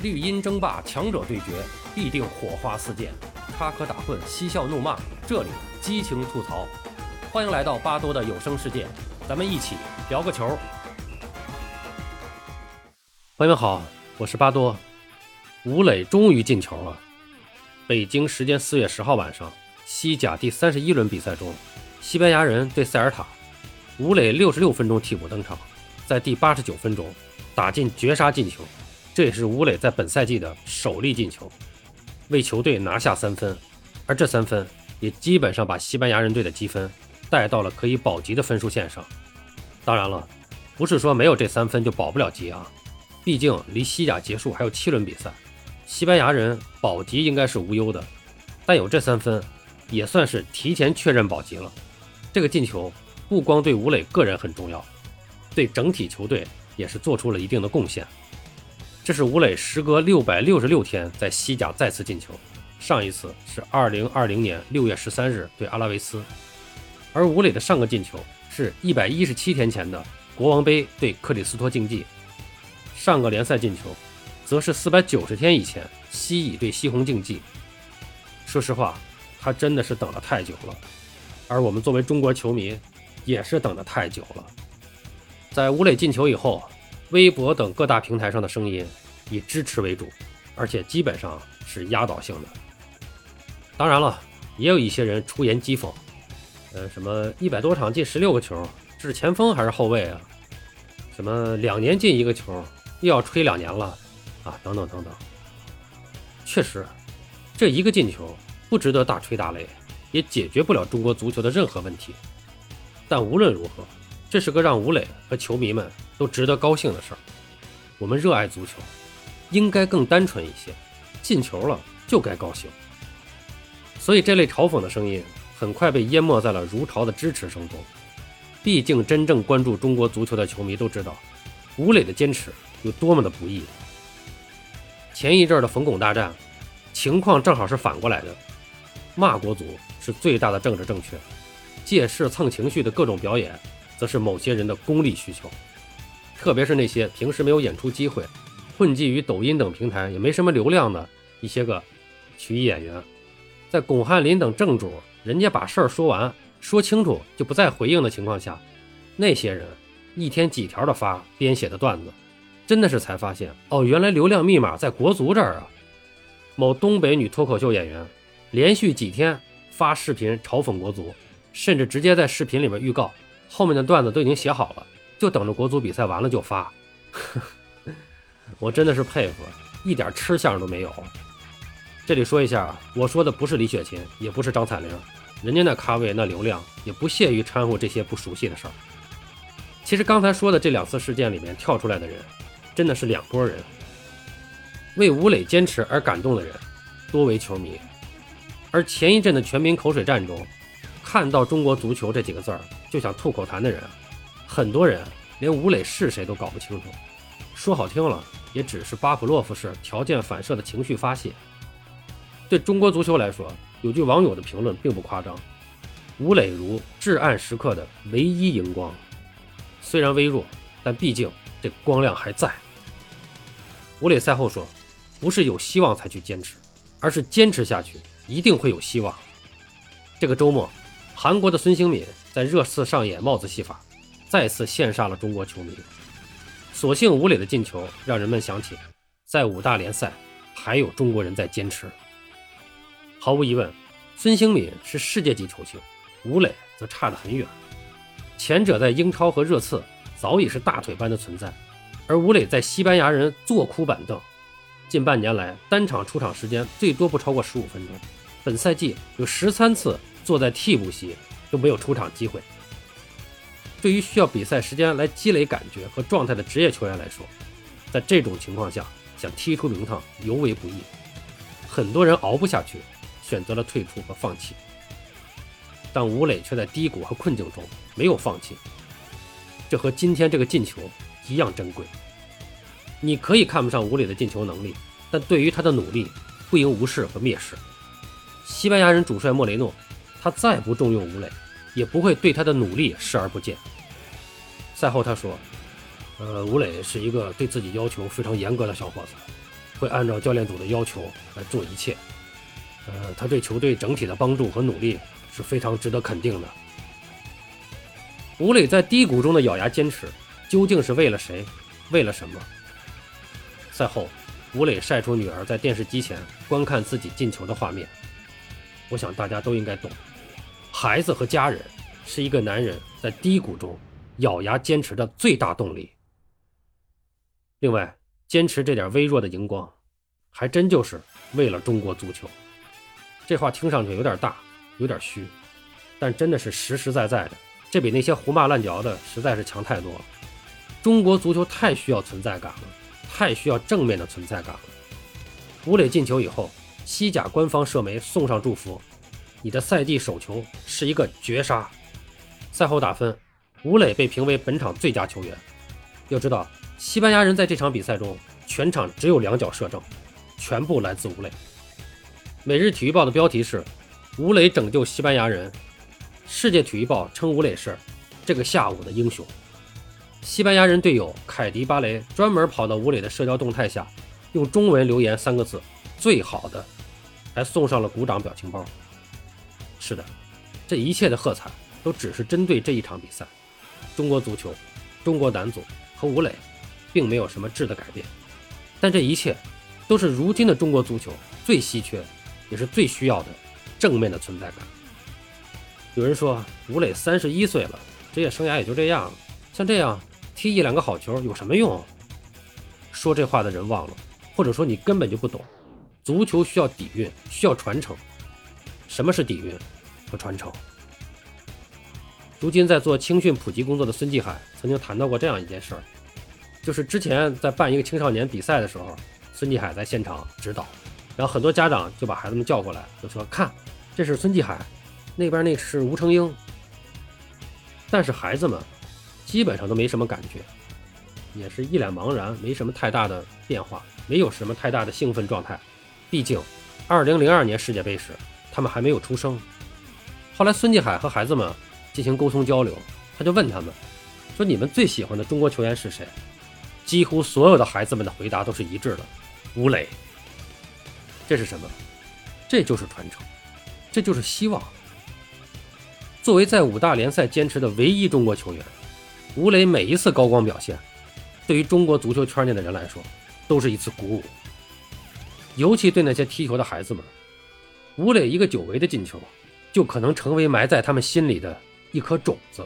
绿茵争霸，强者对决，必定火花四溅，插科打诨，嬉笑怒骂，这里激情吐槽。欢迎来到巴多的有声世界，咱们一起聊个球。朋友们好，我是巴多。吴磊终于进球了。北京时间四月十号晚上，西甲第三十一轮比赛中，西班牙人对塞尔塔，吴磊六十六分钟替补登场，在第八十九分钟打进绝杀进球。这也是吴磊在本赛季的首粒进球，为球队拿下三分，而这三分也基本上把西班牙人队的积分带到了可以保级的分数线上。当然了，不是说没有这三分就保不了级啊，毕竟离西甲结束还有七轮比赛，西班牙人保级应该是无忧的。但有这三分，也算是提前确认保级了。这个进球不光对吴磊个人很重要，对整体球队也是做出了一定的贡献。这是吴磊时隔六百六十六天在西甲再次进球，上一次是二零二零年六月十三日对阿拉维斯，而吴磊的上个进球是一百一十七天前的国王杯对克里斯托竞技，上个联赛进球则是四百九十天以前西乙对西红竞技。说实话，他真的是等了太久了，而我们作为中国球迷也是等得太久了。在吴磊进球以后。微博等各大平台上的声音以支持为主，而且基本上是压倒性的。当然了，也有一些人出言讥讽，呃，什么一百多场进十六个球，是前锋还是后卫啊？什么两年进一个球，又要吹两年了啊？等等等等。确实，这一个进球不值得大吹大擂，也解决不了中国足球的任何问题。但无论如何。这是个让吴磊和球迷们都值得高兴的事儿。我们热爱足球，应该更单纯一些，进球了就该高兴。所以这类嘲讽的声音很快被淹没在了如潮的支持声中。毕竟真正关注中国足球的球迷都知道，吴磊的坚持有多么的不易。前一阵的冯巩大战，情况正好是反过来的，骂国足是最大的政治正确，借势蹭情绪的各种表演。则是某些人的功利需求，特别是那些平时没有演出机会、混迹于抖音等平台也没什么流量的一些个曲艺演员，在巩汉林等正主人家把事儿说完、说清楚就不再回应的情况下，那些人一天几条的发编写的段子，真的是才发现哦，原来流量密码在国足这儿啊！某东北女脱口秀演员连续几天发视频嘲讽国足，甚至直接在视频里面预告。后面的段子都已经写好了，就等着国足比赛完了就发。我真的是佩服，一点吃相都没有。这里说一下，我说的不是李雪琴，也不是张彩玲，人家那咖位那流量也不屑于掺和这些不熟悉的事儿。其实刚才说的这两次事件里面跳出来的人，真的是两拨人。为吴磊坚持而感动的人，多为球迷；而前一阵的全民口水战中，看到中国足球这几个字儿。就想吐口痰的人，很多人连吴磊是谁都搞不清楚。说好听了，也只是巴甫洛夫式条件反射的情绪发泄。对中国足球来说，有句网友的评论并不夸张：吴磊如至暗时刻的唯一荧光，虽然微弱，但毕竟这光亮还在。吴磊赛后说：“不是有希望才去坚持，而是坚持下去一定会有希望。”这个周末。韩国的孙兴敏在热刺上演帽子戏法，再次羡煞了中国球迷。所幸吴磊的进球让人们想起，在五大联赛还有中国人在坚持。毫无疑问，孙兴敏是世界级球星，吴磊则差得很远。前者在英超和热刺早已是大腿般的存在，而吴磊在西班牙人坐哭板凳，近半年来单场出场时间最多不超过十五分钟，本赛季有十三次。坐在替补席都没有出场机会。对于需要比赛时间来积累感觉和状态的职业球员来说，在这种情况下想踢出名堂尤为不易。很多人熬不下去，选择了退出和放弃。但吴磊却在低谷和困境中没有放弃，这和今天这个进球一样珍贵。你可以看不上吴磊的进球能力，但对于他的努力不应无视和蔑视。西班牙人主帅莫雷诺。他再不重用吴磊，也不会对他的努力视而不见。赛后他说：“呃，吴磊是一个对自己要求非常严格的小伙子，会按照教练组的要求来做一切。呃，他对球队整体的帮助和努力是非常值得肯定的。吴磊在低谷中的咬牙坚持，究竟是为了谁？为了什么？赛后，吴磊晒出女儿在电视机前观看自己进球的画面。我想大家都应该懂，孩子和家人是一个男人在低谷中咬牙坚持的最大动力。另外，坚持这点微弱的荧光，还真就是为了中国足球。这话听上去有点大，有点虚，但真的是实实在在的。这比那些胡骂乱嚼的实在是强太多了。中国足球太需要存在感了，太需要正面的存在感了。吴磊进球以后，西甲官方社媒送上祝福：“你的赛季首球是一个绝杀。”赛后打分，吴磊被评为本场最佳球员。要知道，西班牙人在这场比赛中全场只有两脚射正，全部来自吴磊。每日体育报的标题是：“吴磊拯救西班牙人。”世界体育报称吴磊是这个下午的英雄。西班牙人队友凯迪巴雷专门跑到吴磊的社交动态下，用中文留言三个字：“最好的”，还送上了鼓掌表情包。是的，这一切的喝彩都只是针对这一场比赛。中国足球、中国男足和吴磊，并没有什么质的改变。但这一切，都是如今的中国足球最稀缺，也是最需要的正面的存在感。有人说吴磊三十一岁了，职业生涯也就这样了，像这样踢一两个好球有什么用？说这话的人忘了，或者说你根本就不懂，足球需要底蕴，需要传承。什么是底蕴和传承？如今在做青训普及工作的孙继海曾经谈到过这样一件事儿，就是之前在办一个青少年比赛的时候，孙继海在现场指导，然后很多家长就把孩子们叫过来，就说：“看，这是孙继海。”那边那是吴成英，但是孩子们基本上都没什么感觉，也是一脸茫然，没什么太大的变化，没有什么太大的兴奋状态。毕竟，二零零二年世界杯时他们还没有出生。后来孙继海和孩子们进行沟通交流，他就问他们说：“你们最喜欢的中国球员是谁？”几乎所有的孩子们的回答都是一致的：“吴磊。”这是什么？这就是传承，这就是希望。作为在五大联赛坚持的唯一中国球员，吴磊每一次高光表现，对于中国足球圈内的人来说，都是一次鼓舞。尤其对那些踢球的孩子们，吴磊一个久违的进球，就可能成为埋在他们心里的一颗种子。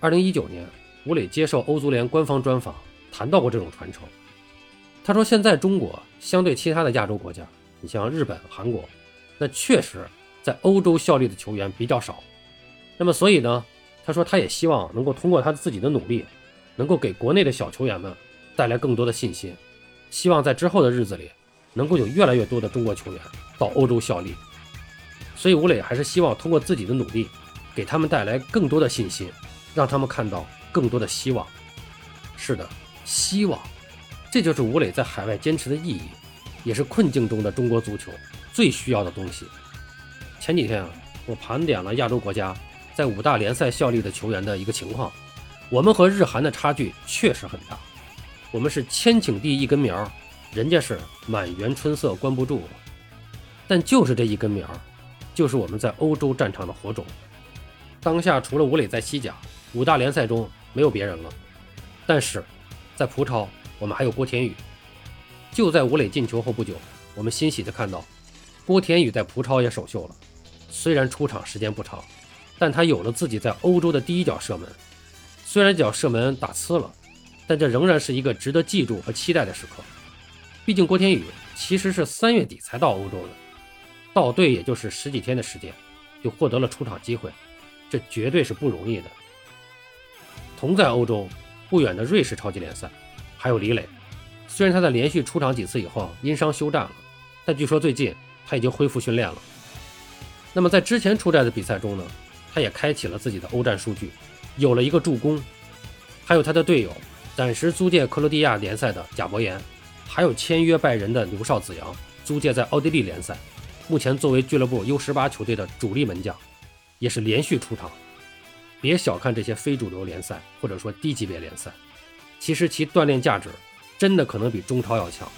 二零一九年，吴磊接受欧足联官方专访，谈到过这种传承。他说：“现在中国相对其他的亚洲国家，你像日本、韩国，那确实。”在欧洲效力的球员比较少，那么所以呢，他说他也希望能够通过他自己的努力，能够给国内的小球员们带来更多的信心，希望在之后的日子里，能够有越来越多的中国球员到欧洲效力。所以吴磊还是希望通过自己的努力，给他们带来更多的信心，让他们看到更多的希望。是的，希望，这就是吴磊在海外坚持的意义，也是困境中的中国足球最需要的东西。前几天啊，我盘点了亚洲国家在五大联赛效力的球员的一个情况，我们和日韩的差距确实很大。我们是千顷地一根苗，人家是满园春色关不住。但就是这一根苗，就是我们在欧洲战场的火种。当下除了吴磊在西甲五大联赛中没有别人了，但是在葡超我们还有郭田雨。就在吴磊进球后不久，我们欣喜地看到郭田雨在葡超也首秀了。虽然出场时间不长，但他有了自己在欧洲的第一脚射门。虽然脚射门打呲了，但这仍然是一个值得记住和期待的时刻。毕竟郭天宇其实是三月底才到欧洲的，到队也就是十几天的时间，就获得了出场机会，这绝对是不容易的。同在欧洲不远的瑞士超级联赛，还有李磊。虽然他在连续出场几次以后因伤休战了，但据说最近他已经恢复训练了。那么在之前出战的比赛中呢，他也开启了自己的欧战数据，有了一个助攻，还有他的队友暂时租借克罗地亚联赛的贾博言，还有签约拜仁的刘少子阳租借在奥地利联赛，目前作为俱乐部 U18 球队的主力门将，也是连续出场。别小看这些非主流联赛或者说低级别联赛，其实其锻炼价值真的可能比中超要强。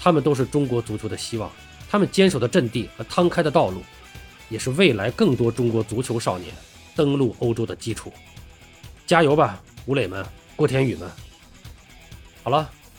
他们都是中国足球的希望，他们坚守的阵地和摊开的道路，也是未来更多中国足球少年登陆欧洲的基础。加油吧，吴磊们，郭田雨们！好了，